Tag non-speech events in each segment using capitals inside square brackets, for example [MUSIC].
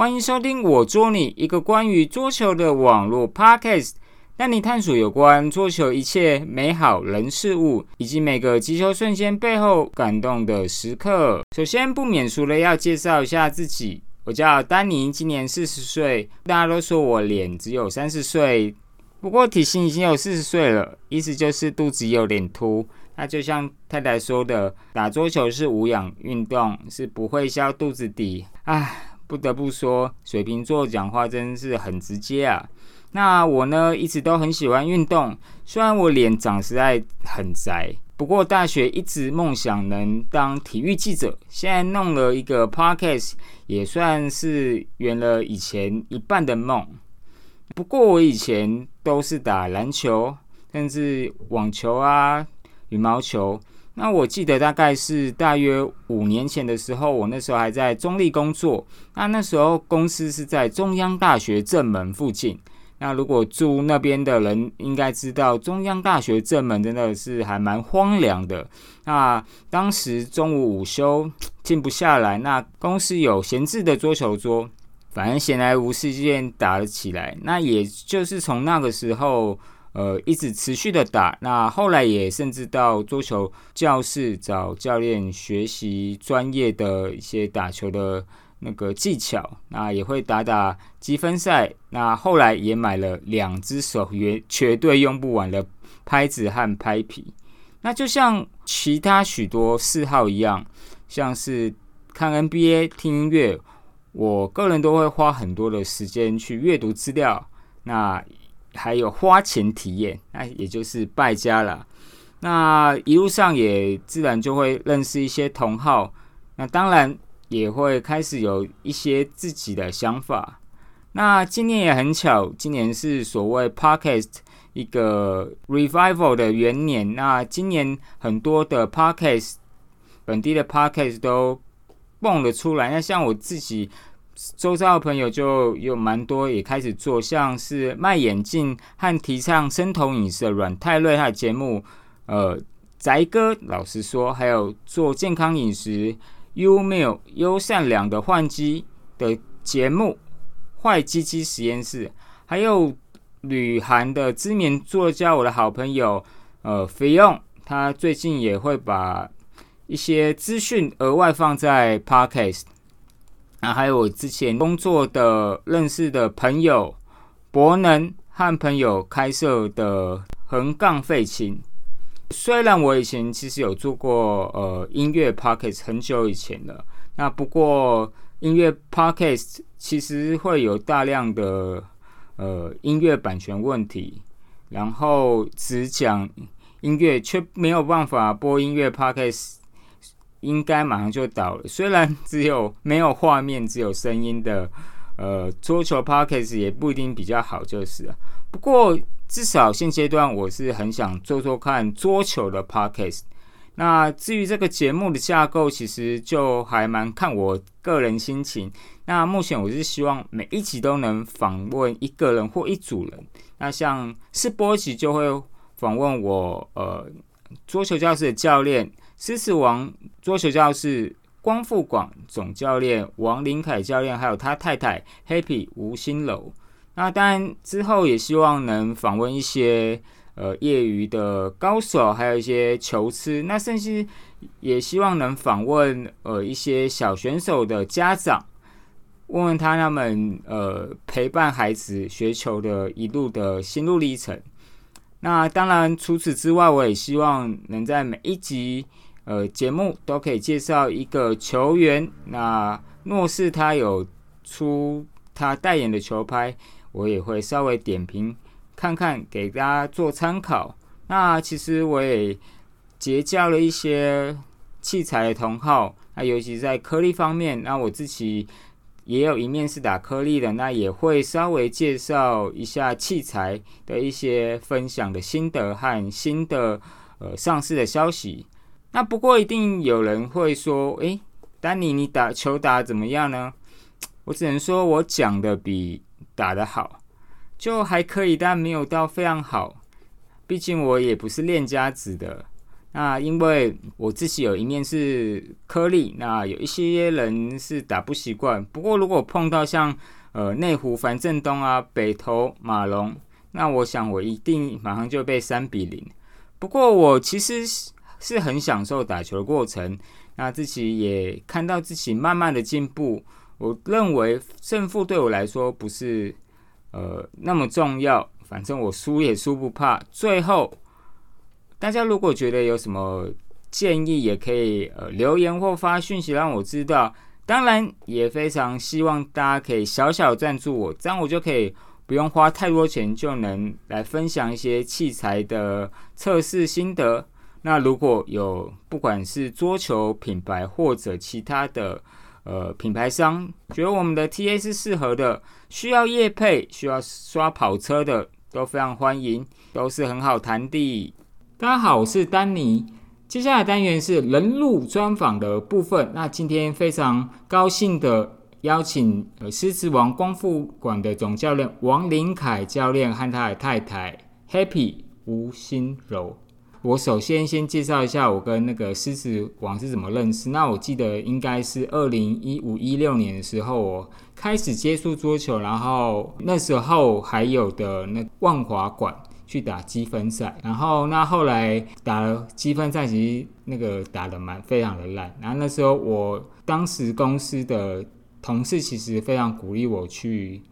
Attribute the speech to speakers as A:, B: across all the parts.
A: 欢迎收听我捉你一个关于桌球的网络 podcast，带你探索有关桌球一切美好人事物，以及每个击球瞬间背后感动的时刻。首先不免俗的要介绍一下自己，我叫丹尼，今年四十岁。大家都说我脸只有三十岁，不过体型已经有四十岁了，意思就是肚子有点凸。那就像太太说的，打桌球是无氧运动，是不会消肚子底。唉。不得不说，水瓶座讲话真是很直接啊。那我呢，一直都很喜欢运动，虽然我脸长实在很宅，不过大学一直梦想能当体育记者，现在弄了一个 podcast，也算是圆了以前一半的梦。不过我以前都是打篮球，甚至网球啊、羽毛球。那我记得大概是大约五年前的时候，我那时候还在中立工作。那那时候公司是在中央大学正门附近。那如果住那边的人应该知道，中央大学正门真的是还蛮荒凉的。那当时中午午休静不下来，那公司有闲置的桌球桌，反正闲来无事间打了起来。那也就是从那个时候。呃，一直持续的打，那后来也甚至到桌球教室找教练学习专业的一些打球的那个技巧，那也会打打积分赛。那后来也买了两只手绝绝对用不完的拍子和拍皮。那就像其他许多嗜好一样，像是看 NBA、听音乐，我个人都会花很多的时间去阅读资料。那还有花钱体验，那也就是败家了。那一路上也自然就会认识一些同好，那当然也会开始有一些自己的想法。那今年也很巧，今年是所谓 Podcast 一个 Revival 的元年。那今年很多的 Podcast 本地的 Podcast 都蹦了出来。那像我自己。周遭的朋友就有蛮多也开始做，像是卖眼镜和提倡生酮饮食的阮泰瑞他的节目，呃，宅哥老实说，还有做健康饮食优美优善良的换机的节目坏鸡鸡实验室，还有旅韩的知名作家我的好朋友呃菲用，他最近也会把一些资讯额外放在 podcast。那还有我之前工作的认识的朋友博能和朋友开设的横杠废青。虽然我以前其实有做过呃音乐 podcast 很久以前了，那不过音乐 podcast 其实会有大量的呃音乐版权问题，然后只讲音乐却没有办法播音乐 podcast。应该马上就倒了。虽然只有没有画面、只有声音的，呃，桌球 podcast 也不一定比较好，就是了。不过至少现阶段，我是很想做做看桌球的 podcast。那至于这个节目的架构，其实就还蛮看我个人心情。那目前我是希望每一集都能访问一个人或一组人。那像试播集就会访问我，呃，桌球教室的教练。狮子王桌球教室光复广总教练王林凯教练，还有他太太 Happy 吴新楼。那当然之后也希望能访问一些呃业余的高手，还有一些球痴。那甚至也希望能访问呃一些小选手的家长，问问他他们呃陪伴孩子学球的一路的心路历程。那当然除此之外，我也希望能在每一集。呃，节目都可以介绍一个球员。那若是他有出他代言的球拍，我也会稍微点评看看，给大家做参考。那其实我也结交了一些器材的同好，那尤其在颗粒方面，那我自己也有一面是打颗粒的，那也会稍微介绍一下器材的一些分享的心得和新的呃上市的消息。那不过一定有人会说：“诶，丹尼，你打球打怎么样呢？”我只能说我讲的比打的好，就还可以，但没有到非常好。毕竟我也不是练家子的。那因为我自己有一面是颗粒，那有一些人是打不习惯。不过如果碰到像呃内湖樊振东啊、北投马龙，那我想我一定马上就被三比零。不过我其实是很享受打球的过程，那自己也看到自己慢慢的进步。我认为胜负对我来说不是呃那么重要，反正我输也输不怕。最后。大家如果觉得有什么建议，也可以呃留言或发讯息让我知道。当然，也非常希望大家可以小小赞助我，这样我就可以不用花太多钱，就能来分享一些器材的测试心得。那如果有不管是桌球品牌或者其他的呃品牌商，觉得我们的 TA 是适合的，需要业配、需要刷跑车的，都非常欢迎，都是很好谈的。大家好，我是丹尼。接下来单元是人路专访的部分。那今天非常高兴的邀请呃狮子王光复馆的总教练王林凯教练和他的太太 Happy 吴心柔。我首先先介绍一下我跟那个狮子王是怎么认识。那我记得应该是二零一五一六年的时候，我开始接触桌球，然后那时候还有的那万华馆。去打积分赛，然后那后来打了积分赛，其实那个打的蛮非常的烂。然后那时候我当时公司的同事其实非常鼓励我去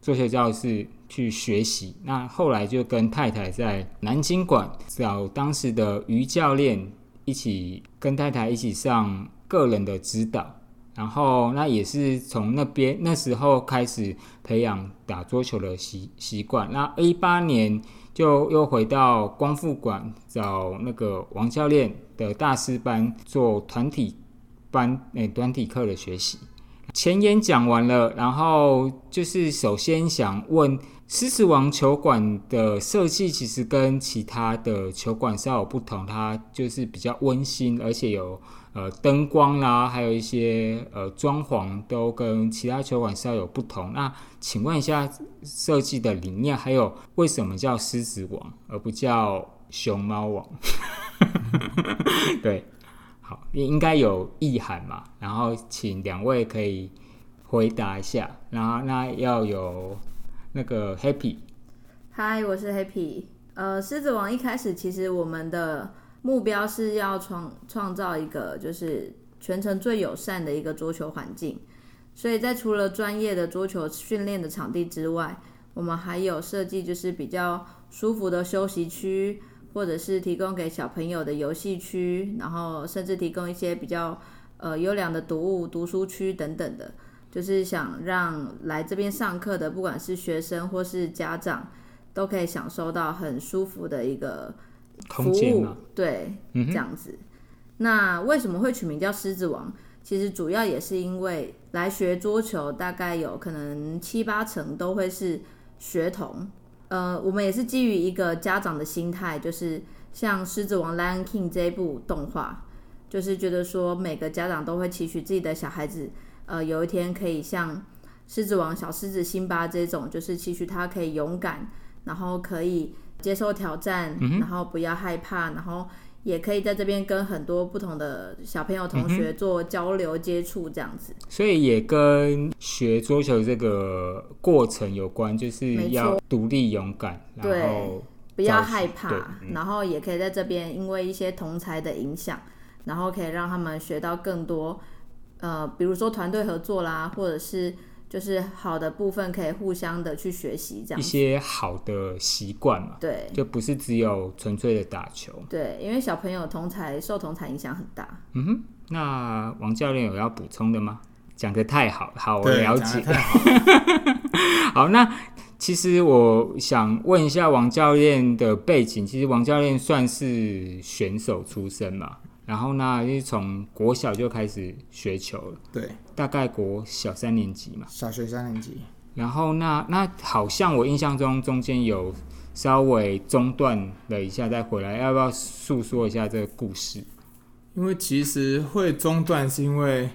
A: 做球教室去学习。那后来就跟太太在南京馆找当时的于教练一起跟太太一起上个人的指导。然后那也是从那边那时候开始培养打桌球的习习惯。那一八年。就又回到光复馆找那个王教练的大师班做团体班诶，团体课的学习。前言讲完了，然后就是首先想问，狮子王球馆的设计其实跟其他的球馆稍有不同，它就是比较温馨，而且有。呃，灯光啦，还有一些呃装潢都跟其他球馆稍有不同。那请问一下，设计的理念还有为什么叫狮子王而不叫熊猫王？[LAUGHS] 对，好，应该有意涵嘛。然后请两位可以回答一下。然后那要有那个 Happy，
B: 嗨，我是 Happy。呃，狮子王一开始其实我们的。目标是要创创造一个就是全程最友善的一个桌球环境，所以在除了专业的桌球训练的场地之外，我们还有设计就是比较舒服的休息区，或者是提供给小朋友的游戏区，然后甚至提供一些比较呃优良的读物读书区等等的，就是想让来这边上课的不管是学生或是家长，都可以享受到很舒服的一个。
A: 服务
B: 对，这样子。那为什么会取名叫狮子王？其实主要也是因为来学桌球，大概有可能七八成都会是学童。呃，我们也是基于一个家长的心态，就是像《狮子王》（Lion King） 这一部动画，就是觉得说每个家长都会期许自己的小孩子，呃，有一天可以像狮子王、小狮子辛巴这种，就是期许他可以勇敢，然后可以。接受挑战，然后不要害怕，然后也可以在这边跟很多不同的小朋友、同学做交流接触，这样子。
A: 所以也跟学桌球这个过程有关，就是要独立勇敢，然后
B: 不要害怕，然后也可以在这边因为一些同才的影响，然后可以让他们学到更多，呃，比如说团队合作啦，或者是。就是好的部分可以互相的去学习，这样
A: 一些好的习惯嘛。
B: 对，
A: 就不是只有纯粹的打球。
B: 对，因为小朋友同才受同才影响很大。
A: 嗯哼，那王教练有要补充的吗？讲的太好，好我了解。[LAUGHS] 好，那其实我想问一下王教练的背景。其实王教练算是选手出身嘛？然后呢，是从国小就开始学球了。
C: 对，
A: 大概国小三年级嘛。
C: 小学三年级。
A: 然后那那好像我印象中中间有稍微中断了一下再回来，要不要诉说一下这个故事？
C: 因为其实会中断是因为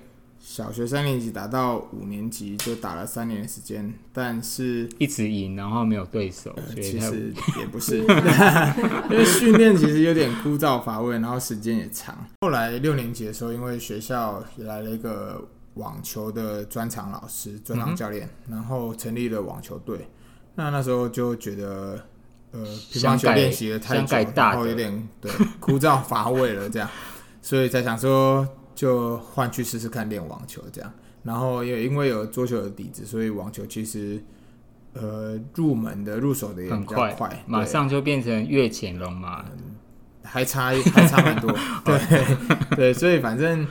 C: 小学三年级打到五年级，就打了三年的时间，但是
A: 一直赢，然后没有对手，
C: 其实也不是，[LAUGHS] [LAUGHS] 因为训练其实有点枯燥乏味，然后时间也长。后来六年级的时候，因为学校也来了一个网球的专场老师、专场教练，然后成立了网球队。那那时候就觉得，呃，乒乓球练习的太久，然后有点对枯燥乏味了，这样，所以才想说就换去试试看练网球这样。然后也因为有桌球的底子，所以网球其实呃入门的入手的也
A: 很
C: 比较
A: 快，
C: 快，
A: 马上就变成越潜龙嘛。
C: 还差 [LAUGHS] 还差蛮多，[LAUGHS] 对对，所以反正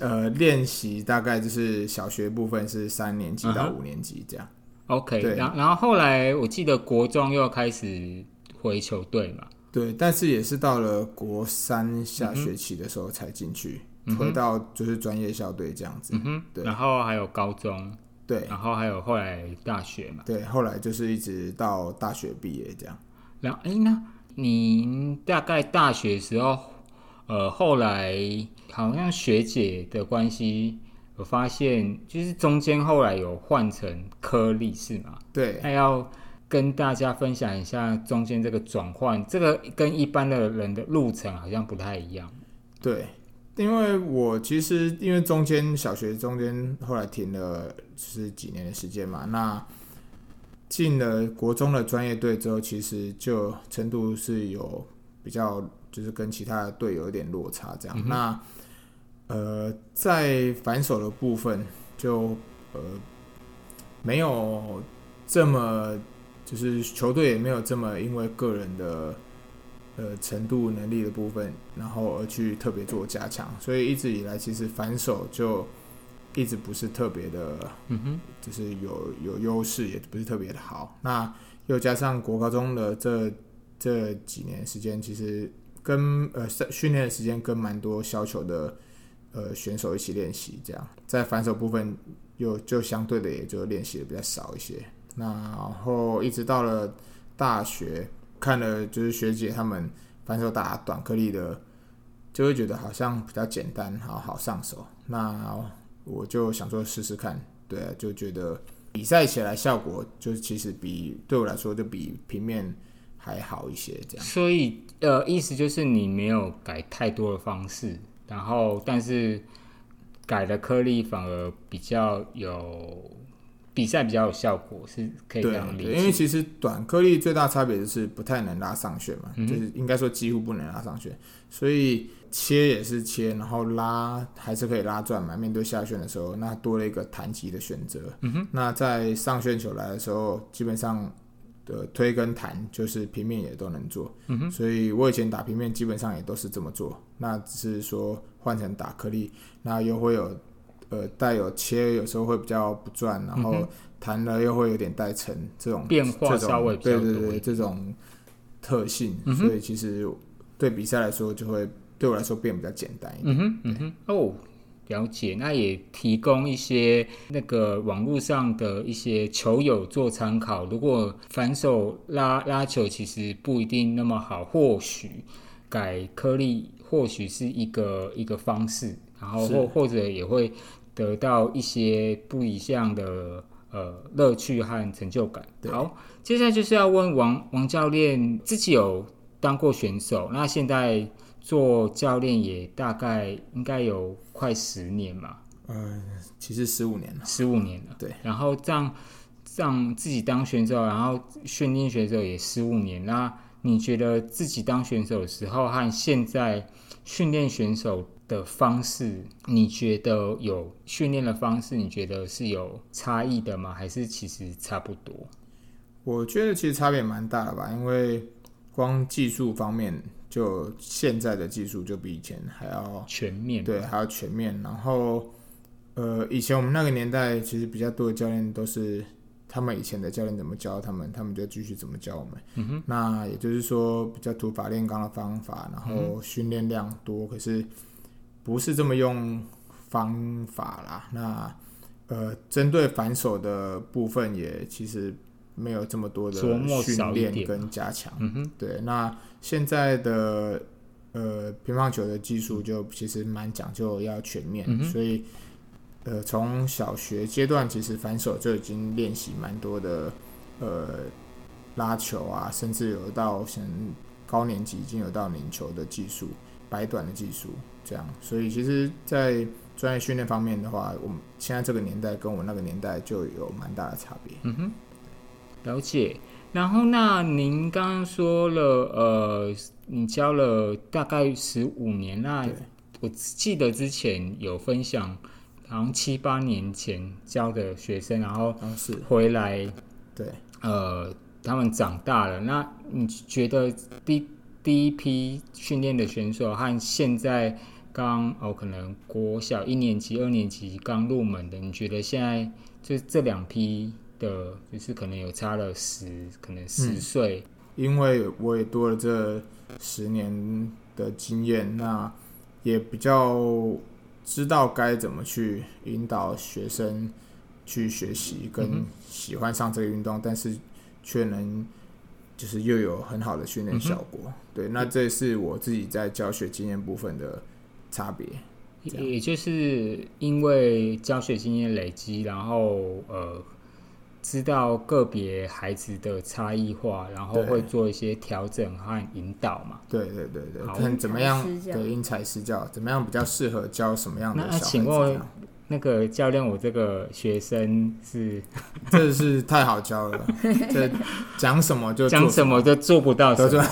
C: 呃练习大概就是小学部分是三年级到
A: 嗯
C: 五年级这样
A: ，OK，然然后后来我记得国中又开始回球队嘛。
C: 对，但是也是到了国三下学期的时候才进去，回到就是专业校队这样子，
A: 嗯哼，
C: 对
A: 然后还有高中，
C: 对
A: 然后还有后来大学嘛。
C: 对，后来就是一直到大学毕业这样。
A: 然后，哎，那您大概大学时候，呃，后来好像学姐的关系，我发现就是中间后来有换成颗粒是吗？
C: 对，
A: 那要跟大家分享一下中间这个转换，这个跟一般的人的路程好像不太一样。
C: 对，因为我其实因为中间小学中间后来停了是几年的时间嘛，那进了国中的专业队之后，其实就程度是有比较就是跟其他的队有一点落差这样。那呃，在反手的部分就呃没有这么就是球队也没有这么因为个人的。呃程度能力的部分，然后而去特别做加强，所以一直以来其实反手就一直不是特别的，
A: 嗯哼，
C: 就是有有优势，也不是特别的好。那又加上国高中的这这几年时间，其实跟呃训训练的时间跟蛮多削球的呃选手一起练习，这样在反手部分又就相对的也就练习的比较少一些。那然后一直到了大学。看了就是学姐他们反手打短颗粒的，就会觉得好像比较简单，好好上手。那我就想说试试看，对啊，就觉得比赛起来效果就其实比对我来说就比平面还好一些，这样。
A: 所以呃，意思就是你没有改太多的方式，然后但是改的颗粒反而比较有比赛比较有效果，是可以这样理
C: 解，因为。其实短颗粒最大差别就是不太能拉上旋嘛，
A: 嗯
C: 就是应该说几乎不能拉上旋，所以切也是切，然后拉还是可以拉转嘛。面对下旋的时候，那多了一个弹击的选择。
A: 嗯哼，
C: 那在上旋球来的时候，基本上的推跟弹就是平面也都能做。
A: 嗯哼，
C: 所以我以前打平面基本上也都是这么做，那只是说换成打颗粒，那又会有呃带有切，有时候会比较不转，然后弹了又会有点带沉这种
A: 嗯变化稍微比较
C: 对对对
A: 多
C: 这种特性，
A: 嗯
C: 所以其实对比赛来说就会对我来说变比较简单一点。
A: 嗯哼，嗯哼，哦，了解。那也提供一些那个网络上的一些球友做参考。如果反手拉拉球其实不一定那么好，或许改颗粒或许是一个一个方式，然后或或者也会得到一些不一样的呃乐趣和成就感。好，接下来就是要问王王教练，自己有当过选手，那现在做教练也大概应该有快十年嘛，
C: 呃，其实十五年了，
A: 十五年了。
C: 对，
A: 然后这样这样自己当选手，然后训练选手也十五年，那你觉得自己当选手的时候和现在训练选手的方式，你觉得有训练的方式，你觉得是有差异的吗？还是其实差不多？
C: 我觉得其实差别蛮大的吧，因为光技术方面，就现在的技术就比以前还要
A: 全面
C: 对，还要全面。然后，呃，以前我们那个年代，其实比较多的教练都是他们以前的教练怎么教他们，他们就继续怎么教我们。
A: 嗯哼，
C: 那也就是说，比较土法炼钢的方法，然
A: 嗯
C: 后训练量多，可是不是这么用方法啦。那呃，针对反手的部分，也其实没有这么多的训练跟加强。
A: 嗯哼，
C: 对，那现在的呃乒乓球的技术就其实蛮讲究要全面，
A: 嗯
C: 所以呃，从小学阶段其实反手就已经练习蛮多的，呃，拉球啊，甚至有到像高年级已经有到拧球的技术、摆短的技术这样。所以其实，在专业训练方面的话，我们现在这个年代跟我那个年代就有蛮大的差别。
A: 嗯哼，了解。然后，那您刚刚说了，呃，你教了大概十五年，那
C: 对
A: 我记得之前有分享，好像七八年前教的学生，然后
C: 然后是
A: 回来，
C: 对，
A: 呃，他们长大了。那你觉得第第一批训练的选手和现在刚哦，可能国小一年级、二年级刚入门的，你觉得现在就这两批的，就是可能有差了十，可能十
C: 嗯。
A: 岁，
C: 因为我也多了这十年的经验，那也比较知道该怎么去引导学生去学习
A: 嗯
C: 跟喜欢上这个运动，但是却能就是又有很好的训练效果。
A: 嗯
C: 对，那这是我自己在教学经验部分的差别。
A: 也也就是因为教学经验累积，然后呃，知道个别孩子的差异化，然后会做一些调整和引导嘛。
C: 对对对对，看怎么样对因材施教，怎么样比较适合教什么样的小孩子
A: 请问
C: 这样。
A: 那个教练，我这个学生是 [LAUGHS]
C: 这是太好教了，[LAUGHS] 这讲什么就做
A: 讲什么都做不到什
C: 都 [LAUGHS]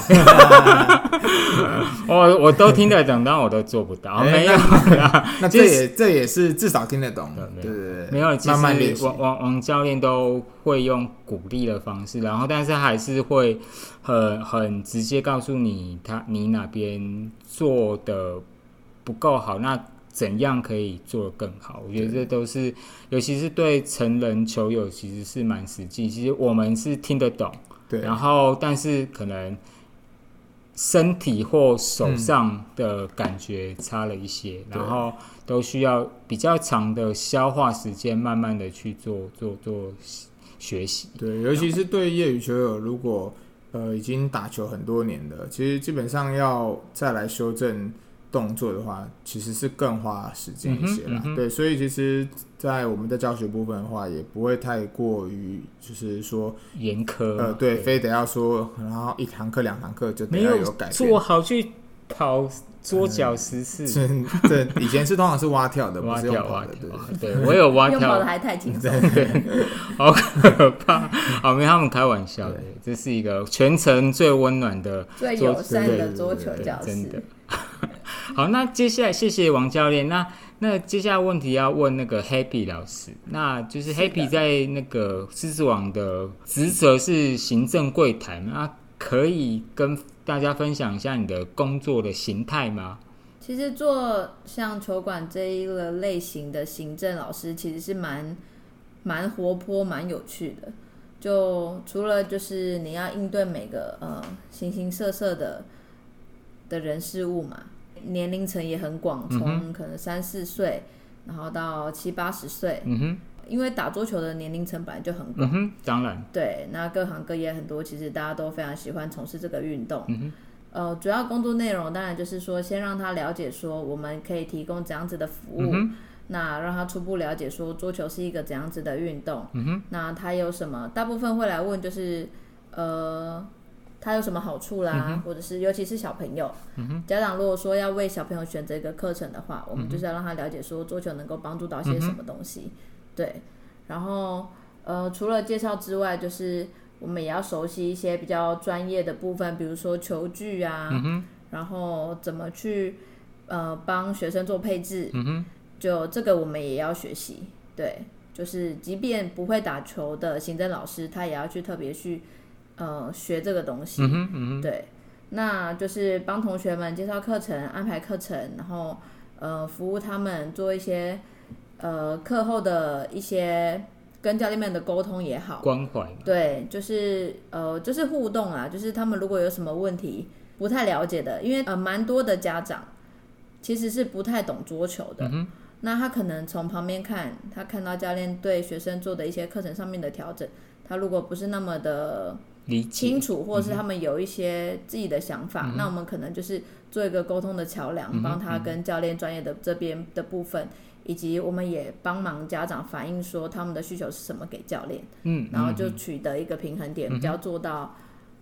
A: 我我都听得懂，但我都做不到。
C: 哎
A: 没有啦，
C: 那这也这也是至少听得懂，
A: 对
C: 对对对，
A: 没有，其
C: 慢慢
A: 王王王教练都会用鼓励的方式，然后但是还是会很很直接告诉你他你哪边做的不够好，那怎样可以做得更好？我觉得这都是，尤其是对成人球友其实是蛮实际。其实我们是听得懂，
C: 对，
A: 然后但是可能身体或手
C: 嗯
A: 上的感觉差了一些，
C: 对
A: 然后都需要比较长的消化时间，慢慢的去做做做学习。
C: 对，尤其是对业余球友，如果呃已经打球很多年的，其实基本上要再来修正动作的话，其实是更花时间一些啦。
A: 嗯嗯
C: 对，所以其实，在我们的教学部分的话，也不会太过于就是说，
A: 严苛
C: 呃，对，非得要说，然后一堂课两堂课就得
A: 没有
C: 要有改变
A: 做。好去跑桌脚十次，
C: 是，这以前是通常是蛙跳的，不
A: 蛙
C: 是用跑的，[LAUGHS]
A: 跳蛙跳
C: 对。，
A: 对我有蛙跳
B: 用跑的，还太轻松。
A: 好可怕。好，没他们开玩笑的，这是一个全程最温暖的
B: 最
A: 桌
B: 友善
C: 对对
B: 的桌
C: 对对
B: 球教
A: 真的
B: 室。。
A: 好，那接下来谢谢王教练。那那接下来问题要问那个 Happy 老师，那就是 Happy 在那个狮子网的职责是行政柜台，那可以跟大家分享一下你的工作的形态吗？
B: 其实做像球馆这一个类型的行政老师，其实是蛮蛮活泼、蛮有趣的。就除了就是你要应对每个呃形形色色的的人事物嘛，年龄层也很广，
A: 嗯
B: 从可能三四岁，然后到七八十岁，
A: 嗯哼，
B: 因为打桌球的年龄层本来就很广。
A: 嗯哼，当然，
B: 对，那各行各业很多，其实大家都非常喜欢从事这个运动。
A: 嗯哼，
B: 呃，主要工作内容当然就是说，先让他了解说我们可以提供怎样子的服务，
A: 嗯哼，
B: 那让他初步了解说桌球是一个怎样子的运动，
A: 嗯哼，
B: 那他有什么？大部分会来问就是，呃，他有什么好处啦，或者是尤其是小朋友，家长如果说要为小朋友选择一个课程的话，我们就是要让他了解说桌球能够帮助到些什么东西，对，然后呃，除了介绍之外，就是我们也要熟悉一些比较专业的部分，比如说球具啊，然后怎么去呃帮学生做配置，就这个我们也要学习，对，就是即便不会打球的行政老师，他也要去特别去呃学这个东西，
A: 嗯，嗯，
B: 对，那就是帮同学们介绍课程、安排课程，然后呃服务他们做一些呃课后的一些跟教练们的沟通也好，
A: 关怀，
B: 对，就是呃就是互动啊，就是他们如果有什么问题不太了解的，因为呃蛮多的家长其实是不太懂桌球的，
A: 嗯
B: 那他可能从旁边看，他看到教练对学生做的一些课程上面的调整，他如果不是那么的清，楚，或者是他们有一些自己的想法，那我们可能就是做一个沟通的桥梁，帮他跟教练专业的这边的部分以及我们也帮忙家长反映说他们的需求是什么给教练，
A: 嗯，
B: 然后就
A: 嗯
B: 取得一个平衡点，比较做到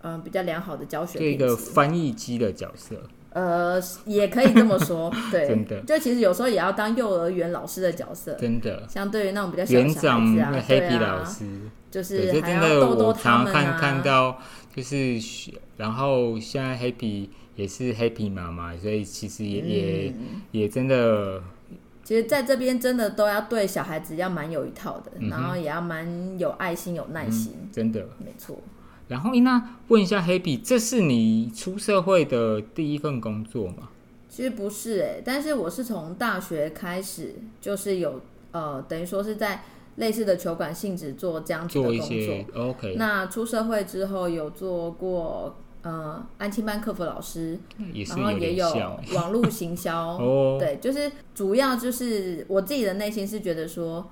B: 嗯、比较良好的教学
A: 就一个。翻译机的角色，
B: 呃，也可以这么说，[LAUGHS] 对，
A: 真的。
B: 就其实有时候也要当幼儿园老师的角色，
A: 真的。
B: 相对于那种比较小的
A: 园
B: 小孩子啊，
A: 长那
B: 对
A: Happy
B: 啊
A: 老，师，
B: 就，是
A: 真的
B: 要逗逗
A: 我
B: 他们
A: 常看
B: 啊，
A: 看到，就是然后现在 Happy 也是 Happy 妈妈，所以其实也、也
B: 嗯。
A: 也真的
B: 其实在这边真的都要对小孩子要蛮有一套的，
A: 嗯
B: 然后也要蛮有爱心、有耐心，
A: 真的。
B: 没错。
A: 然后那问一下 Happy，这是你出社会的第一份工作吗？
B: 其实不是哎、但是我是从大学开始，就是有呃，等于说是在类似的球馆性质做这样子的工作。
A: OK，
B: 那出社会之后有做过呃安亲班客服老师，然后也有网络行销，[LAUGHS]
A: 哦。
B: 对，就是主要就是我自己的内心是觉得说，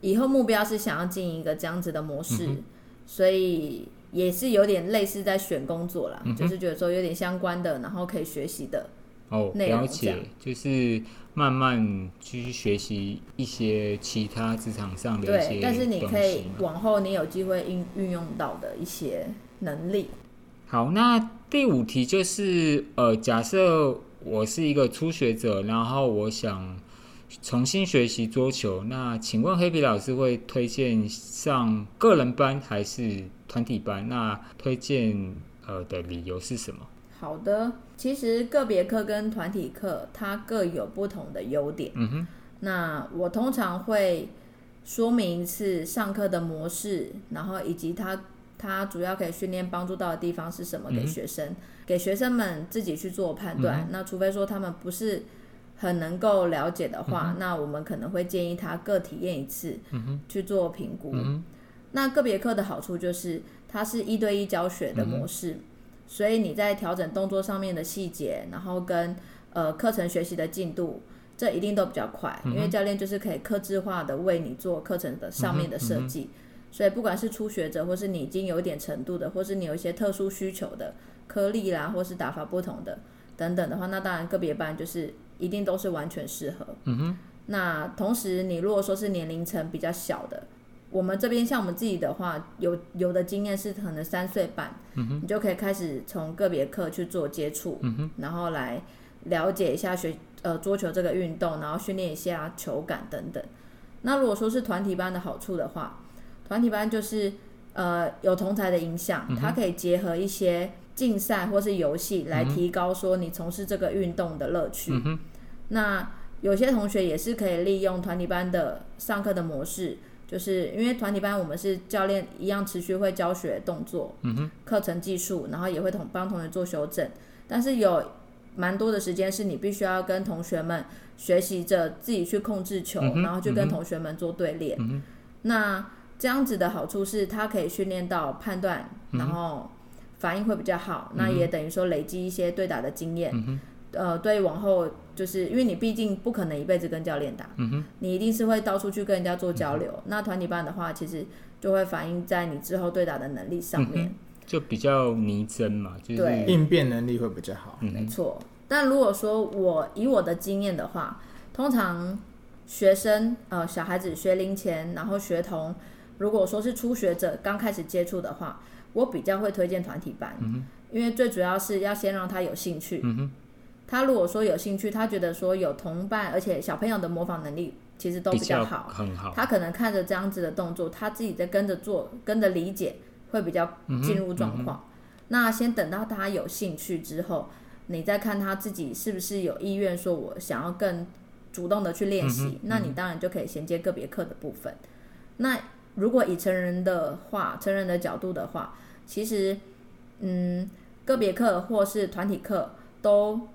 B: 以后目标是想要进一个这样子的模式，
A: 嗯
B: 所以也是有点类似在选工作啦，
A: 嗯
B: 就是觉得说有点相关的，然后可以学习的。
A: 哦，了解，就是慢慢去学习一些其他职场上的一些
B: 对，但是你可以往后你有机会运运用到的一些能力。
A: 好，那第五题就是呃，假设我是一个初学者，然后我想重新学习桌球，那请问黑皮老师会推荐上个人班还是团体班？那推荐呃的理由是什么？
B: 好的，其实个别课跟团体课它各有不同的优点。
A: 嗯哼，
B: 那我通常会说明一次上课的模式，然后以及它它主要可以训练帮助到的地方是什么，给学生、给学生们自己去做判断。那除非说他们不是很能够了解的话，那我们可能会建议他各体验一次，去做评估。那个别课的好处就是它是一对一教学的模式，所以你在调整动作上面的细节，然后跟呃课程学习的进度，这一定都比较快，因为教练就是可以克制化的为你做课程的上面的设计。所以不管是初学者，或是你已经有一点程度的，或是你有一些特殊需求的颗粒啦，或是打法不同的等等的话，那当然个别班就是一定都是完全适合。
A: 嗯哼，
B: 那同时你如果说是年龄层比较小的，我们这边像我们自己的话，有有的经验是可能三岁半，你就可以开始从个别课去做接触，然后来了解一下学呃桌球这个运动，然后训练一下球感等等。那如果说是团体班的好处的话，团体班就是呃有同才的影响，它可以结合一些竞赛或是游戏来提高说你从事这个运动的乐趣。那有些同学也是可以利用团体班的上课的模式，就是因为团体班我们是教练一样持续会教学动作、课程技术，然后也会同帮同学做修正，但是有蛮多的时间是你必须要跟同学们学习着自己去控制球，然后去跟同学们做对练。那这样子的好处是，他可以训练到判断，然后反应会比较好。那也等于说累积一些对打的经验。呃，对往后，就是因为你毕竟不可能一辈子跟教练打，你一定是会到处去跟人家做交流。那团体班的话，其实就会反映在你之后对打的能力上面。
A: 就比较拟真嘛，就是
B: 对
C: 应变能力会比较好。
B: 没错。但如果说我以我的经验的话，通常学生呃小孩子学龄前，然后学童，如果说是初学者刚开始接触的话，我比较会推荐团体班，因为最主要是要先让他有兴趣。他如果说有兴趣，他觉得说有同伴，而且小朋友的模仿能力其实都
A: 比
B: 比较好，
A: 很好。
B: 他可能看着这样子的动作，他自己在跟着做，跟着理解，会比较进入状况。那先等到他有兴趣之后，你再看他自己是不是有意愿，说我想要更主动的去练习，那你当然就可以衔接个别课的部分。那如果以成人的话，成人的角度的话，其实嗯，个别课或是团体课都。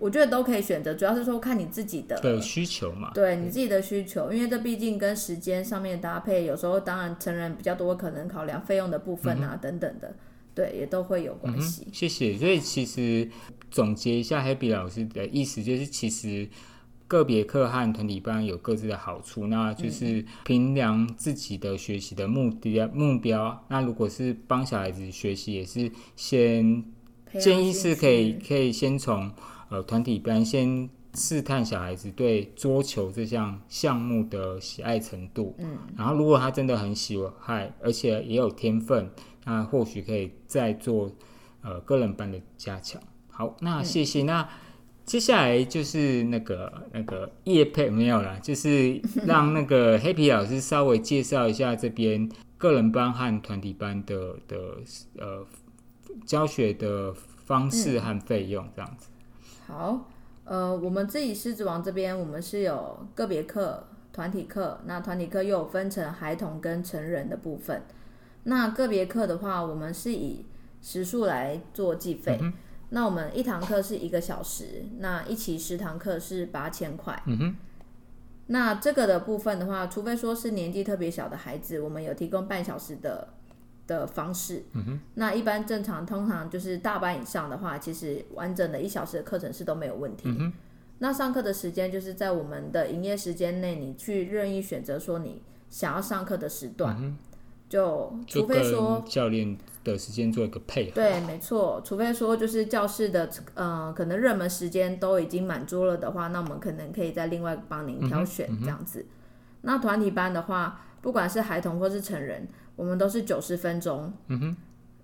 B: 我觉得都可以选择，主要是说看你自己的
A: 的需求嘛。
B: 对你自己的需求，因为这毕竟跟时间上面搭配，有时候当然成人比较多，可能考量费用的部分啊、等等的，对，也都会有关系。
A: 谢谢。所以其实总结一下，Happy 老师的意思就是，其实个别课和团体班有各自的好处，那就是衡量自己的学习的目的目标。那如果是帮小孩子学习，也是先建议是可以可以先从呃团体班先试探小孩子对桌球这项项目的喜爱程度。嗯，然后如果他真的很喜爱，而且也有天分，那或许可以再做呃个人班的加强。好，那谢谢。那接下来就是那个那个叶配没有了，就是 [LAUGHS] 让那个黑皮老师稍微介绍一下这边个人班和团体班的的呃教学的方式和费用这样子。
B: 好，呃，我们自己狮子王这边，我们是有个别课、团体课，那团体课又有分成孩童跟成人的部分。那个别课的话，我们是以时数来做计费。那我们一堂课是一个小时，那一期十堂课是八千块。
A: 嗯哼。
B: 那这个的部分的话，除非说是年纪特别小的孩子，我们有提供半小时的的方式。
A: 嗯哼。
B: 那一般正常，通常就是大班以上的话，其实完整的一小时的课程是都没有问题。
A: 嗯。
B: 那上课的时间就是在我们的营业时间内，你去任意选择说你想要上课的时段。就除非说
A: 教练的时间做一个配合，
B: 对，没错。除非说就是教室的呃，可能热门时间都已经满足了的话，那我们可能可以再另外帮您挑选这样子。那团体班的话，不管是孩童或是成人，我们都是九十分钟，
A: 嗯哼，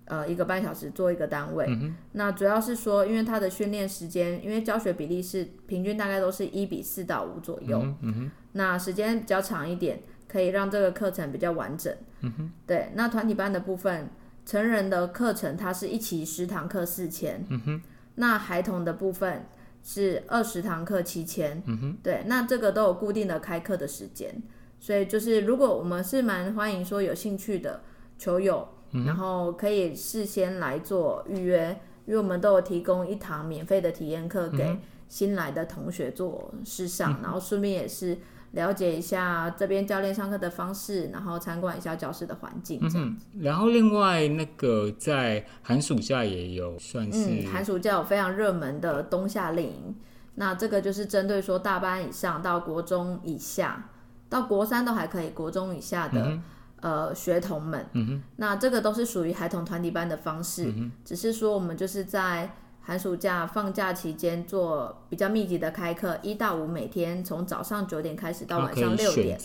B: 呃，一个半小时做一个单位。那主要是说，因为他的训练时间，因为教学比例是平均大概都是一比四到五左右，
A: 嗯哼，
B: 那时间比较长一点。可以让这个课程比较完整。
A: 嗯哼，
B: 对。那团体班的部分，成人的课程它是一期十堂课四千。
A: 嗯哼，
B: 那孩童的部分是二十堂课七千。
A: 嗯哼，
B: 对。那这个都有固定的开课的时间，所以就是如果我们是蛮欢迎说有兴趣的球友，然后可以事先来做预约，因为我们都有提供一堂免费的体验课给新来的同学做试上，然后顺便也是。了解一下这边教练上课的方式，然后参观一下教室的环境，这样子。
A: 然后另外那个在寒暑假也有算是，
B: 寒暑假有非常热门的冬夏令营。那这个就是针对说大班以上到国中以下，到国三都还可以，国中以下的呃学童们。
A: 嗯
B: 那这个都是属于孩童团体班的方式，只是说我们就是在。寒暑假放假期间做比较密集的开课，一到五每天从早上九点开始到晚上六点，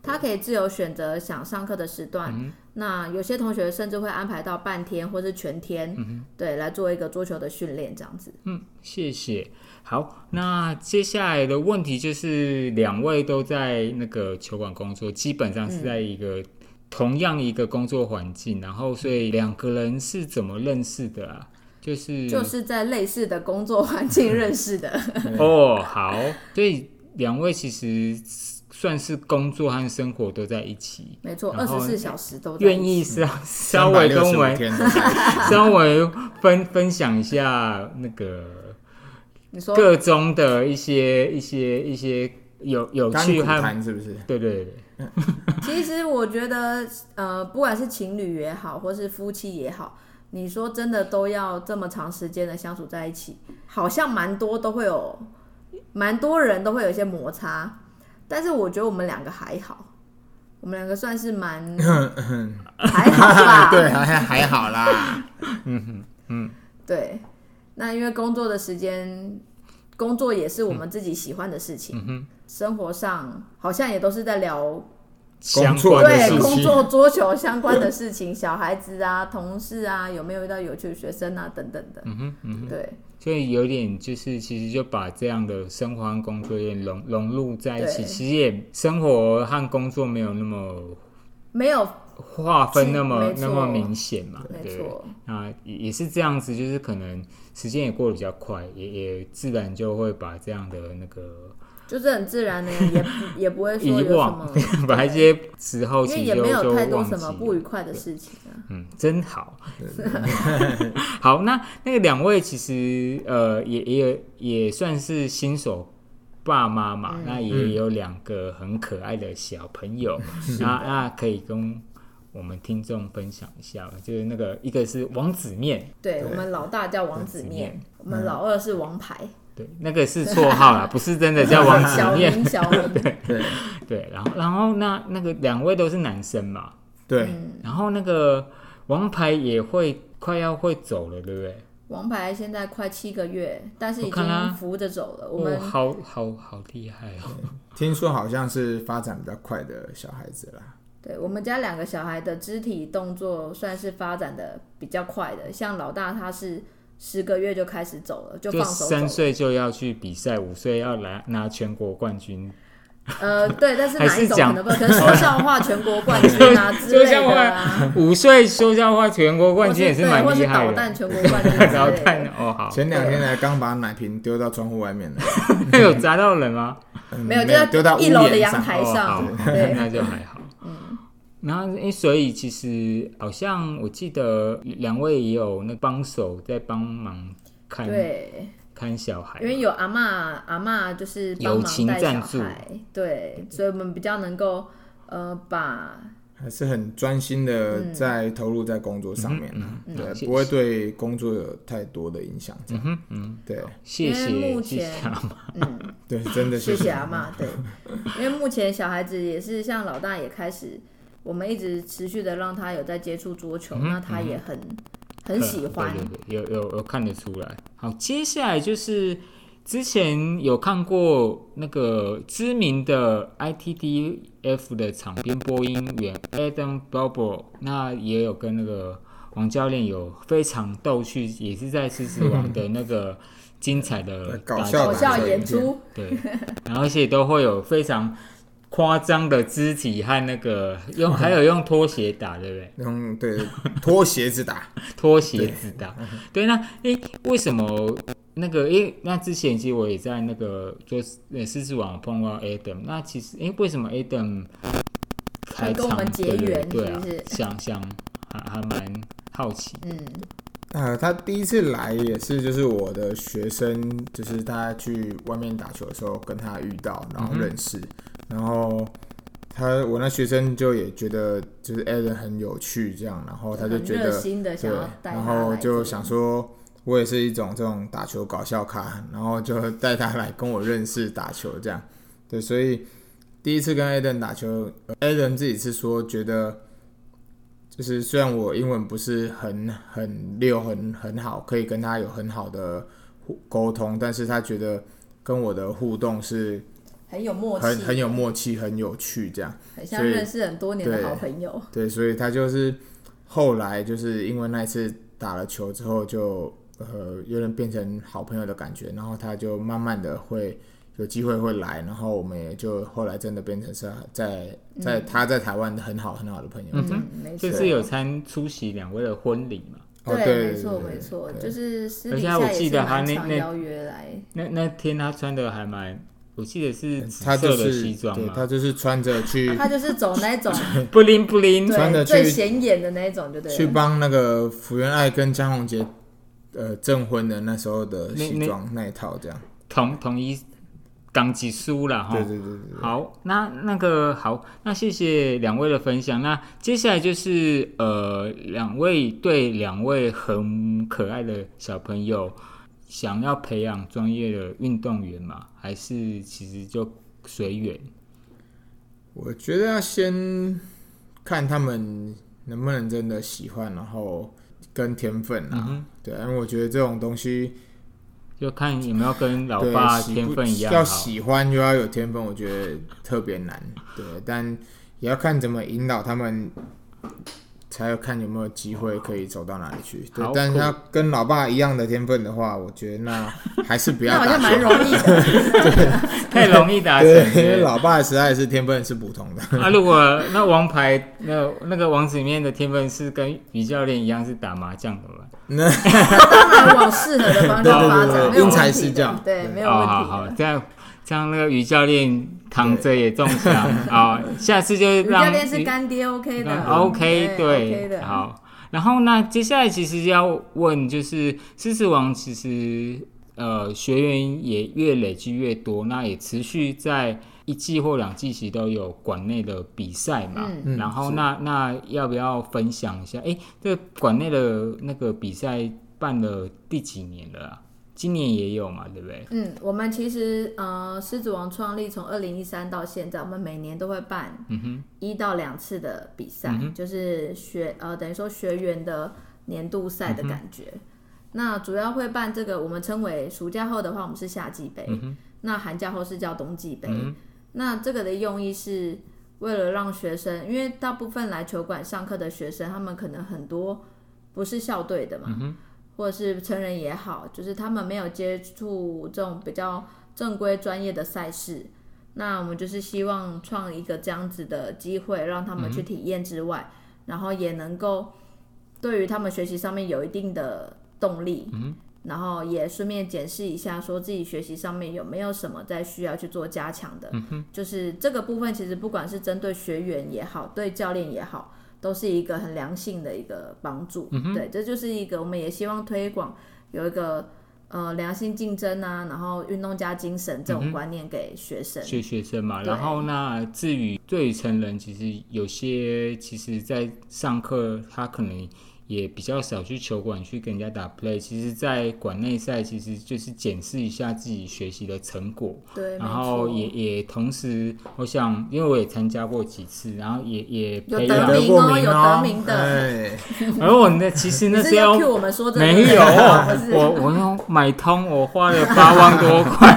B: 他可以自由选择想上课的时段。那有些同学甚至会安排到半天或是全天，对，来做一个桌球的训练这样子。
A: 嗯，谢谢。好，那接下来的问题就是两位都在那个球馆工作，基本上是在一个同样一个工作环境，然后所以两个人是怎么认识的啊？就是
B: 就是在类似的工作环境认识的。[LAUGHS]
A: 哦，好，所以两位其实算是工作和生活都在一起，
B: 没错，二十四小时都
A: 愿意稍稍微跟我们 [LAUGHS] 稍微分分享一下那个
B: 你说
A: 各中的一些一些一些有有趣和
C: 是不是？
A: 对对对，[LAUGHS]
B: 其实我觉得呃，不管是情侣也好，或是夫妻也好。你说真的都要这么长时间的相处在一起，好像蛮多都会有，蛮多人都会有一些摩擦，但是我觉得我们两个还好，我们两个算是蛮 [LAUGHS] 还好吧？
C: 对，好像还好啦。
A: 嗯哼，嗯，
B: 对。那因为工作的时间，工作也是我们自己喜欢的事情，生活上好像也都是在聊。
A: 工作
B: 对工作桌球相关的事情，小孩子啊，同事啊，有没有遇到有趣的学生啊，等等的。
A: 嗯哼，嗯哼，
B: 对，
A: 所以有点就是，其实就把这样的生活和工作有点融融入在一起。其实也生活和工作没有那么
B: 没有
A: 划分那么那么明显嘛。
B: 没错，
A: 啊，也是这样子，就是可能时间也过得比较快，也也自然就会把这样的那个。
B: 就是很自然的，[LAUGHS] 也也不会说有什么，[LAUGHS]
A: 把一些时候，
B: 因为也没有太多什么不愉快的事情啊。
A: 嗯，真好。[LAUGHS] 好，那那个两位其实呃，也也也算是新手爸妈嘛，那也有两个很可爱的小朋友，那那可以跟我们听众分享一下就是那个一个是王子面，
B: 对我们老大叫王子面，我们老二是王牌。
A: 对，那个是绰号啦，[LAUGHS] 不是真的叫王子面。
B: 小明，[LAUGHS]
A: 对对对。然后，然后那那个两位都是男生嘛？
C: 对。
A: 然后那个王牌也会快要会走了，对不对？
B: 王牌现在快七个月，但是已经扶着走了。我们
A: 哦，好好好厉害哦！
C: 听说好像是发展比较快的小孩子啦。
B: 对我们家两个小孩的肢体动作算是发展的比较快的，像老大他是十个月就开始走了，就
A: 就
B: 放手走了。
A: 三岁就要去比赛，五岁要来拿全国冠军，
B: 呃，对，但是哪一种
A: 还是讲
B: 可能不？可能说笑话全国冠军啊 [LAUGHS] 之类的啊，
A: 五岁说笑话全国冠军也
B: 是
A: 蛮
B: 对或是
A: 厉害的。
B: 导弹全国冠军 [LAUGHS]
A: 哦，好，
C: 前两天才刚把奶瓶丢到窗户外面了，[LAUGHS]
A: 有砸到人吗？
C: 嗯
B: 没有，就
C: 丢到
B: 一楼的阳台上，，对，
A: 那就还好。嗯，然后诶，所以其实好像我记得两位也有那帮手在帮忙看
B: 对，
A: 看小孩
B: 因，为有阿妈，阿妈就是帮
A: 友
B: 忙带
A: 情赞助。
B: 小孩，对，所以我们比较能够呃把
C: 还是很专心的在投入在工作上面啊。
A: 嗯
C: 对，
A: 谢
C: 不会对工作有太多的影响。这样
A: 嗯哼嗯，
C: 对。
A: 谢谢阿妈。
B: 嗯。
C: 对，真的
B: 谢
C: 谢
B: 谢阿妈，对，因为目前小孩子也是像老大也开始，我们一直持续的让他有在接触桌球，
A: 嗯
B: 那他也很很喜欢，
A: 对对对，有有有看得出来。好，接下来就是之前有看过那个知名的 ITDF 的场边播音员 Adam Bobo，那也有跟那个王教练有非常逗趣，也是在狮子王的那个 [LAUGHS] 精彩的
C: 搞笑
B: 演出，
A: 对，然后而且都会有非常夸张的肢体和那个用，还有用拖鞋打，对不对？
C: 用对拖鞋子打，[LAUGHS]
A: 拖鞋子打。对，那诶，为什么那个诶，那之前其实我也在那个就是呃狮子网碰到 Adam，那其实诶，为什么 Adam 开
B: 跟我们
A: 场对对？
B: 结缘
A: 对啊
B: 是不是，
A: 想想还还蛮好奇。
B: 嗯，
C: 呃，他第一次来也是，就是我的学生，就是他去外面打球的时候跟他遇到，然后认识，然后他我那学生就也觉得就是 Alan 很有趣，这样，然后他就觉得对然后就想说，我也是一种这种打球搞笑咖，然后就带他来跟我认识打球，这样，对，所以第一次跟 Alan 打球呃，Alan 自己是说觉得。就是虽然我英文不是很很溜很很好，可以跟他有很好的互沟通，但是他觉得跟我的互动是
B: 很有默契，
C: 很很有默契，很有趣这样。
B: 很像认识很多年的好朋友，
C: 对，所以他就是后来就是因为那一次打了球之后就，呃有点变成好朋友的感觉，然后他就慢慢的会有机会会来，然后我们也就后来真的变成是在在他在台湾很好很好的朋友。
A: 嗯哼
B: 嗯，没错，
A: 这次有参出席两位的婚礼嘛？
C: 哦，
B: 对，没错没错，就是私
A: 而且
B: 底下也是
A: 我记得他
B: 蛮
A: 那那
B: 常邀约来，
A: 那那天他穿的还蛮，我记得是紫
C: 他就
A: 色的
C: 是
A: 西装
C: 对，他，就是穿着去
B: 他就是走那种
A: 不灵不灵。
B: 对
C: 穿着去
B: 最显眼的那种，就对了。
C: 去帮那个福原爱跟江宏杰呃证婚的那时候的
A: 那那
C: 西装那一套这样。
A: 统统一港籍书了哈。
C: 对对对对对。
A: 好，那那个好，那谢谢两位的分享。那接下来就是呃，两位对两位很可爱的小朋友，想要培养专业的运动员嘛？还是其实就随缘？
C: 我觉得要先看他们能不能真的喜欢，然后跟天分啊，
A: 嗯
C: 对，因为我觉得这种东西，
A: 就看有没有跟老爸天分一样
C: 要。喜欢又要有天分，我觉得特别难，对，但也要看怎么引导他们，才要看有没有机会可以走到哪里去。对，但是他跟老爸一样的天分的话，我觉得那还是不要 [LAUGHS] 打
B: 好像蛮。容易的，[LAUGHS]
A: 太容易打成
C: 对，因为。老爸实在是天分是不同的。
A: 啊，如果那王牌那那个王子里面的天分是跟于教练一样是打麻将的嘛？[LAUGHS]
B: 当然往适合的方向发展，
C: 对对对因材施教
B: 对，没有
A: 哦，
B: 问
A: 好好，
B: 题的。
A: 这样这样那个于教练躺着也中奖啊！下次就 [LAUGHS]
B: 于
A: 让
B: 教练是干爹，OK 的
A: 嗯 OK
B: 对。
A: 好。然后那接下来其实要问，就是狮子王其实呃学员也越累积越多，那也持续在一季或两季期都有馆内的比赛嘛。然后那那要不要分享一下？哎，这个馆内的那个比赛办了第几年了啊？今年也有嘛，对不对？
B: 嗯，我们其实呃，狮子王创立从二零一三到现在，我们每年都会办一到两次的比赛，
A: 嗯
B: 就是学呃等于说学员的年度赛的感觉。那主要会办这个，我们称为暑假后的话，我们是夏季杯；
A: 嗯
B: 那寒假后是叫冬季杯。那这个的用意是为了让学生，因为大部分来球馆上课的学生，他们可能很多不是校队的嘛，或者是成人也好，就是他们没有接触这种比较正规专业的赛事。那我们就是希望创一个这样子的机会，让他们去体验之外，然后也能够对于他们学习上面有一定的动力，然后也顺便检视一下，说自己学习上面有没有什么在需要去做加强的。就是这个部分，其实不管是针对学员也好，对教练也好，都是一个很良性的一个帮助。对，这就是一个我们也希望推广有一个呃良性竞争啊，然后运动加精神这种观念给学生。
A: 学学生嘛，然后那至于对于成人，其实有些其实在上课他可能也比较少去球馆去跟人家打 play，其实，在馆内赛其实就是检视一下自己学习的成果，
B: 对，
A: 然后也也同时，我想因为我也参加过几次，然后也也培养
C: 得过
B: 名哦有得
C: 名
B: 的。
C: 哎，
A: 而我那其实那
B: 你是要
A: 是要
B: cue 我们说这个
A: 没有，我我用买通，我花了八万多块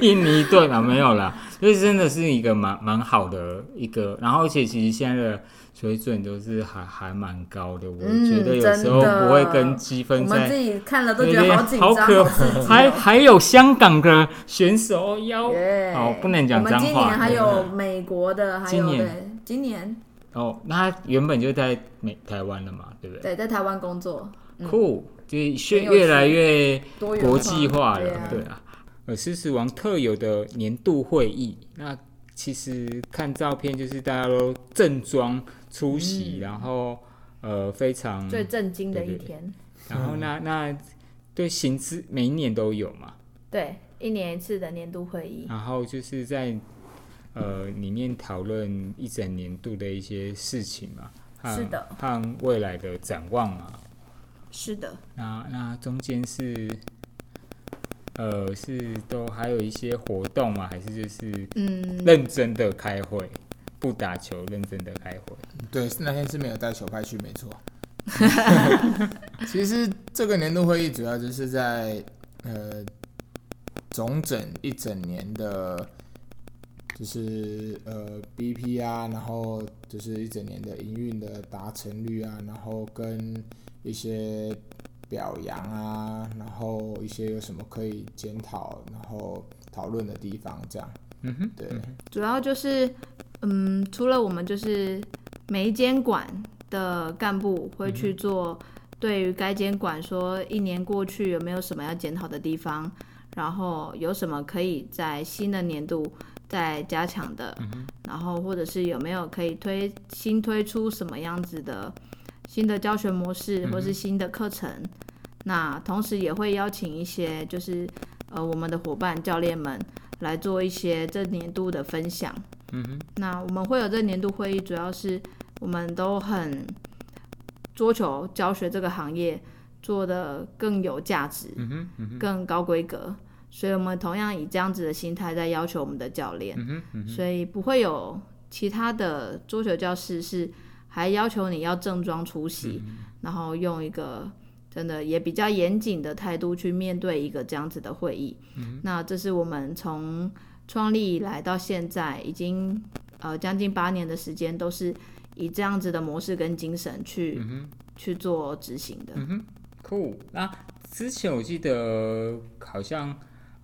A: 印尼盾啊，没有啦，所以真的是一个蛮蛮好的一个，然后而且其实现在的水准都是还还蛮高的，我
B: 嗯
A: 觉得有时候不会跟积分
B: 我们自。己看了都觉得好紧张，
A: 还 [LAUGHS] 还有香港的选手要
B: 耶
A: 哦，不能讲脏话。
B: 我们今年还有美国的，还有
A: 今年，
B: 今年
A: 哦，那他原本就在美台湾了嘛，对不对？
B: 对在台湾工作，
A: 酷，就是越来越国际化了，
B: 对啊
A: 对啊。呃，狮子王特有的年度会议，那其实看照片就是大家都正装出席，然后呃非常，
B: 嗯最震惊的
A: 对对对。
B: 一天。
A: 然后那那对行之每一年都有嘛，
B: 对，一年一次的年度会议。
A: 然后就是在呃里面讨论一整年度的一些事情嘛，
B: 是的，
A: 和未来的展望嘛，
B: 是的，
A: 那那中间是，呃，是都还有一些活动吗？还是就是
B: 嗯，
A: 认真的开会，不打球，认真的开会？
C: 对，那天是没有带球拍去，没错。[LAUGHS] [LAUGHS] 其实这个年度会议主要就是在呃总整一整年的，就是呃 BP 啊，然后就是一整年的营运的达成率啊，然后跟一些表扬啊，然后一些有什么可以检讨，然后讨论的地方，这样。
A: 嗯哼，
C: 对，
B: 主要就是，嗯，除了我们就是每一间馆的干部会去做对于该监管说一年过去有没有什么要检讨的地方，然后有什么可以在新的年度再加强的，然后或者是有没有可以推新推出什么样子的新的教学模式或是新的课程。那同时也会邀请一些就是呃我们的伙伴教练们来做一些这年度的分享。
A: 嗯哼，
B: 那我们会有这年度会议，主要是我们都很桌球教学这个行业做的更有价值，
A: 嗯哼，嗯哼，
B: 更高规格，所以我们同样以这样子的心态在要求我们的教练，
A: 嗯哼，嗯哼，
B: 所以不会有其他的桌球教室是还要求你要正装出席，
A: 嗯
B: 然后用一个真的也比较严谨的态度去面对一个这样子的会议。
A: 嗯
B: 那这是我们从创立以来到现在已经呃将近八年的时间，都是以这样子的模式跟精神去、去做执行的。
A: 酷。那之前我记得好像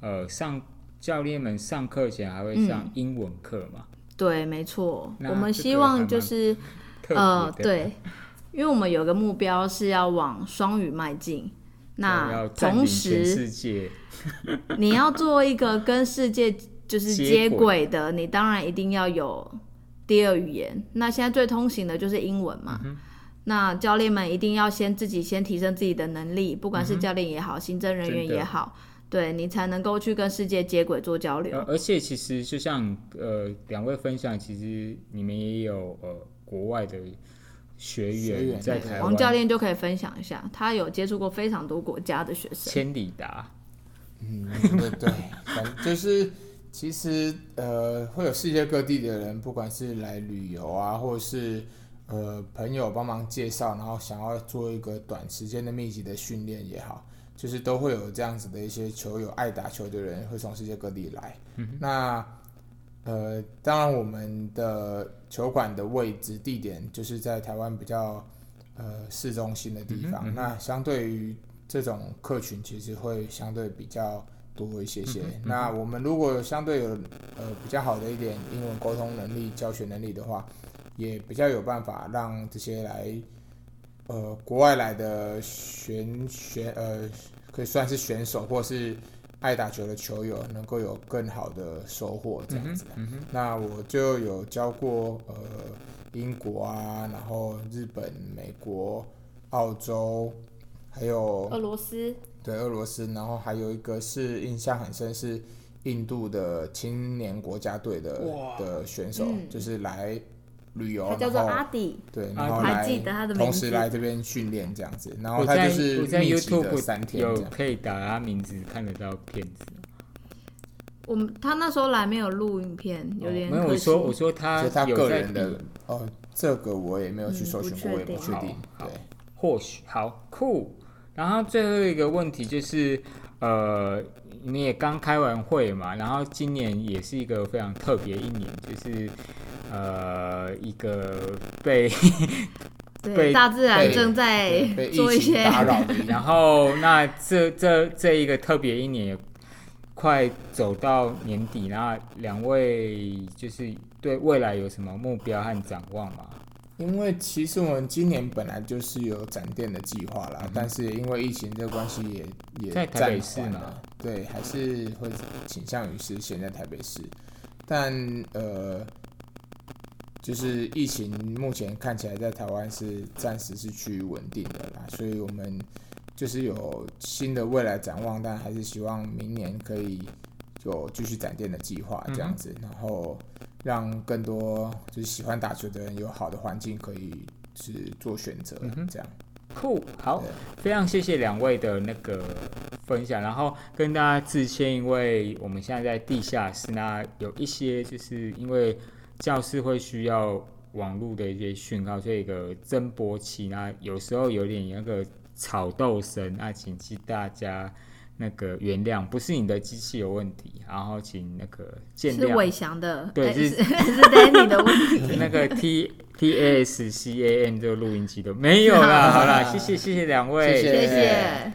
A: 呃上教练们上课前还会上英文课嘛，
B: 对，没错，我们希望就是
A: 特
B: 呃，对，因为我们有个目标是要往双语迈进。那同
A: 全
B: 时，
A: 世界，[LAUGHS]
B: 你要做一个跟世界就是
A: 接
B: 接
A: 轨
B: 轨的，你当然一定要有第二语言。那现在最通行的就是英文嘛。
A: 嗯
B: 那教练们一定要先自己先提升自己的能力，不管是教练也好，行政人员也好，对你才能够去跟世界接轨做交流。
A: 呃，而且其实就像呃两位分享，其实你们也有呃国外的学
C: 学
A: 员在台湾，
B: 王教练就可以分享一下，他有接触过非常多国家的学生。
A: 千里达，
C: 嗯，对对，反正就是其实呃，会有世界各地的人，不管是来旅游啊，或是呃朋友帮忙介绍，然后想要做一个短时间的密集的训练也好，就是都会有这样子的一些球友爱打球的人会从世界各地来。那呃，当然我们的球馆的位置地点就是在台湾比较呃市中心的地方，那相对于这种客群，其实会相对比较多一些些。那我们如果相对有呃比较好的一点英文沟通能力、教学能力的话，也比较有办法让这些来呃国外来的选选呃可以算是选手或是爱打球的球友，能够有更好的收获这样子。那我就有教过呃英国啊，然后日本、美国、澳洲，还有
B: 俄罗斯，
C: 对俄罗斯，然后还有一个是印象很深是印度的青年国家队的
A: 哇
C: 的选手，
B: 嗯
C: 就是来旅游，
B: 他叫做
C: 然后
B: 阿迪，
C: 对，
A: 啊
C: 然后来
B: 还记得他的名
C: 同
B: 字
C: 时来这边训练这样子，然后
A: 我在
C: 他就是
A: 我在
C: 密集的
A: YouTube
C: 三天
A: 有。可以打他名字看得到片子。
B: 我们他那时候来没有录影片，有点
A: 哦没有，
B: 可惜。
A: 我说我说他
C: 就他
A: 有在
C: 个人的
A: 比
C: 哦，这个我也没有去
B: 嗯不
C: 搜寻过，我也不确定。
A: 好
C: 对，
A: 或许好酷。然后最后一个问题就是，呃，你也刚开完会嘛，然后今年也是一个非常特别一年，就是呃一个被 [LAUGHS]
B: 对，
A: 被
B: 大自然正在做一些
C: 打扰 [LAUGHS]
A: 然后那这这这一个特别一年也快走到年底，然后两位就是对未来有什么目标和展望吗？
C: 因为其实我们今年本来就是有展店的计划啦，但是因为疫情这个关系也也
A: 嗯在台
C: 暂
A: 北市嘛。
C: 对，还是会倾向于是先在台北市，但呃，就是疫情目前看起来在台湾是暂时是趋于稳定的啦，所以我们就是有新的未来展望，但还是希望明年可以有继续展店的计划这样子，然后让更多就是喜欢打球的人有好的环境可以是做选择，这样。
A: 酷，好，非常谢谢两位的那个分享，然后跟大家致歉，因为我们现在在地下室，那有一些就是因为教室会需要网络的一些讯号，所以一个增波器，那有时候有点那个吵斗声，那请记大家那个原谅，不是你的机器有问题，然后请那个见
B: 是伟
A: 谅。
B: 翔的，哎
A: 对是
B: 是 [LAUGHS] 是 Danny 的问题。
A: 那个 T T A S C A N 这个录音机都没有啦，[LAUGHS] 好啦，谢谢谢谢两位，
C: 谢
B: 谢谢。